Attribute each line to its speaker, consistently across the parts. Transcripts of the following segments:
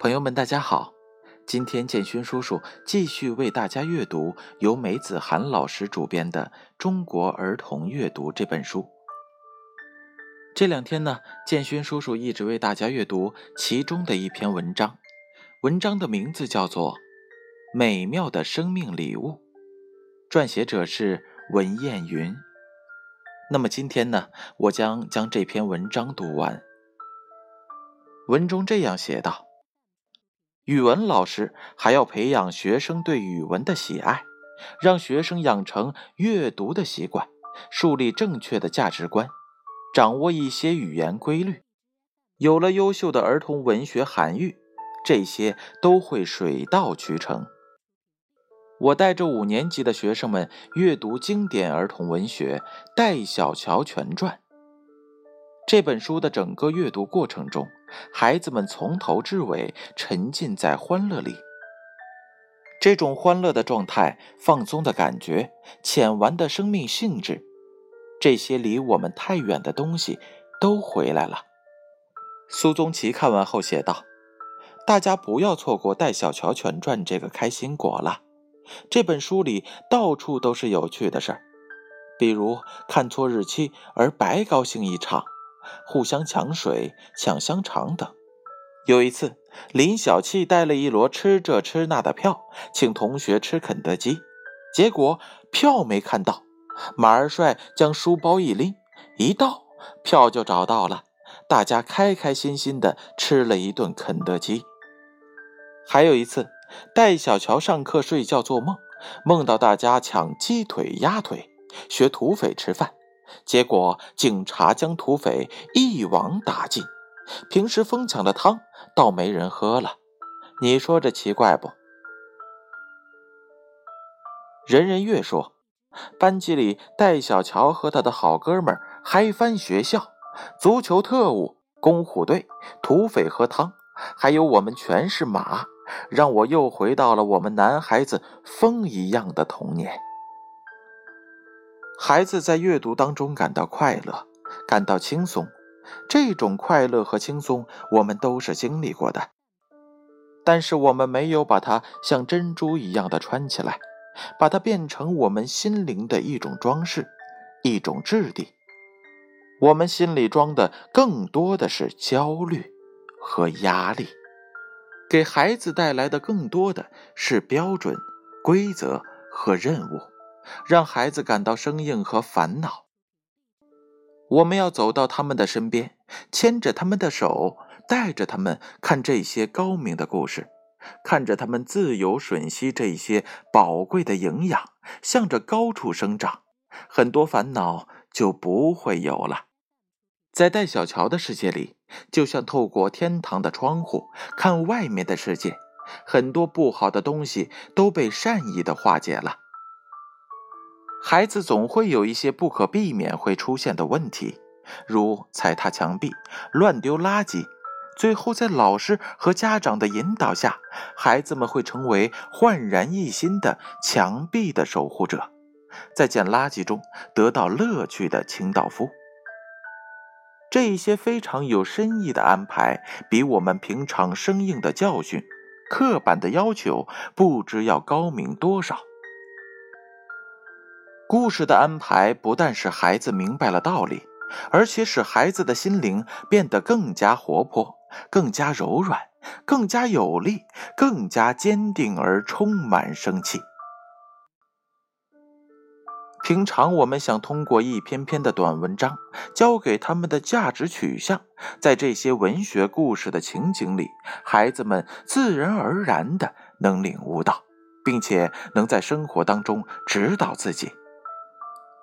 Speaker 1: 朋友们，大家好！今天建勋叔叔继续为大家阅读由梅子涵老师主编的《中国儿童阅读》这本书。这两天呢，建勋叔叔一直为大家阅读其中的一篇文章，文章的名字叫做《美妙的生命礼物》，撰写者是文艳云。那么今天呢，我将将这篇文章读完。文中这样写道。语文老师还要培养学生对语文的喜爱，让学生养成阅读的习惯，树立正确的价值观，掌握一些语言规律。有了优秀的儿童文学涵育，这些都会水到渠成。我带着五年级的学生们阅读经典儿童文学《戴小乔全传》。这本书的整个阅读过程中，孩子们从头至尾沉浸在欢乐里。这种欢乐的状态、放松的感觉、浅玩的生命性质，这些离我们太远的东西都回来了。苏宗奇看完后写道：“大家不要错过《戴小乔全传》这个开心果了。这本书里到处都是有趣的事儿，比如看错日期而白高兴一场。”互相抢水、抢香肠等。有一次，林小气带了一摞吃这吃那的票，请同学吃肯德基，结果票没看到。马儿帅将书包一拎，一到，票就找到了。大家开开心心的吃了一顿肯德基。还有一次，戴小乔上课睡觉做梦，梦到大家抢鸡腿、鸭腿，学土匪吃饭。结果警察将土匪一网打尽，平时疯抢的汤倒没人喝了。你说这奇怪不？人人月说，班级里戴小乔和他的好哥们嗨翻学校，足球特务、公虎队、土匪喝汤，还有我们全是马，让我又回到了我们男孩子风一样的童年。孩子在阅读当中感到快乐，感到轻松，这种快乐和轻松我们都是经历过的。但是我们没有把它像珍珠一样的穿起来，把它变成我们心灵的一种装饰，一种质地。我们心里装的更多的是焦虑和压力，给孩子带来的更多的是标准、规则和任务。让孩子感到生硬和烦恼。我们要走到他们的身边，牵着他们的手，带着他们看这些高明的故事，看着他们自由吮吸这些宝贵的营养，向着高处生长，很多烦恼就不会有了。在戴小乔的世界里，就像透过天堂的窗户看外面的世界，很多不好的东西都被善意的化解了。孩子总会有一些不可避免会出现的问题，如踩踏墙壁、乱丢垃圾。最后，在老师和家长的引导下，孩子们会成为焕然一新的墙壁的守护者，在捡垃圾中得到乐趣的清道夫。这一些非常有深意的安排，比我们平常生硬的教训、刻板的要求，不知要高明多少。故事的安排不但使孩子明白了道理，而且使孩子的心灵变得更加活泼、更加柔软、更加有力、更加坚定而充满生气。平常我们想通过一篇篇的短文章教给他们的价值取向，在这些文学故事的情景里，孩子们自然而然的能领悟到，并且能在生活当中指导自己。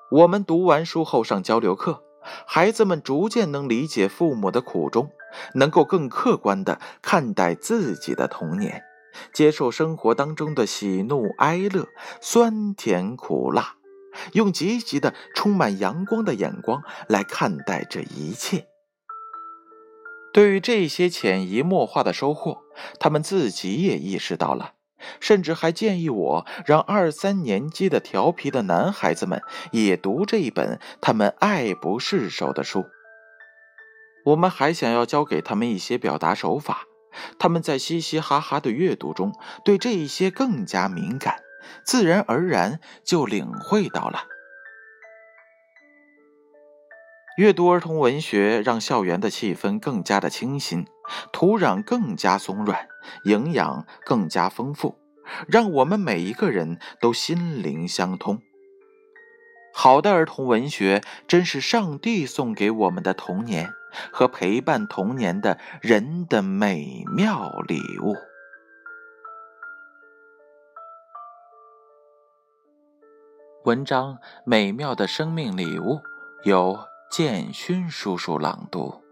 Speaker 1: 我们读完书后上交流课，孩子们逐渐能理解父母的苦衷，能够更客观地看待自己的童年，接受生活当中的喜怒哀乐、酸甜苦辣，用积极的、充满阳光的眼光来看待这一切。对于这些潜移默化的收获，他们自己也意识到了。甚至还建议我让二三年级的调皮的男孩子们也读这一本他们爱不释手的书。我们还想要教给他们一些表达手法，他们在嘻嘻哈哈的阅读中，对这一些更加敏感，自然而然就领会到了。阅读儿童文学，让校园的气氛更加的清新，土壤更加松软，营养更加丰富，让我们每一个人都心灵相通。好的儿童文学，真是上帝送给我们的童年和陪伴童年的人的美妙礼物。文章《美妙的生命礼物》由建勋叔叔朗读。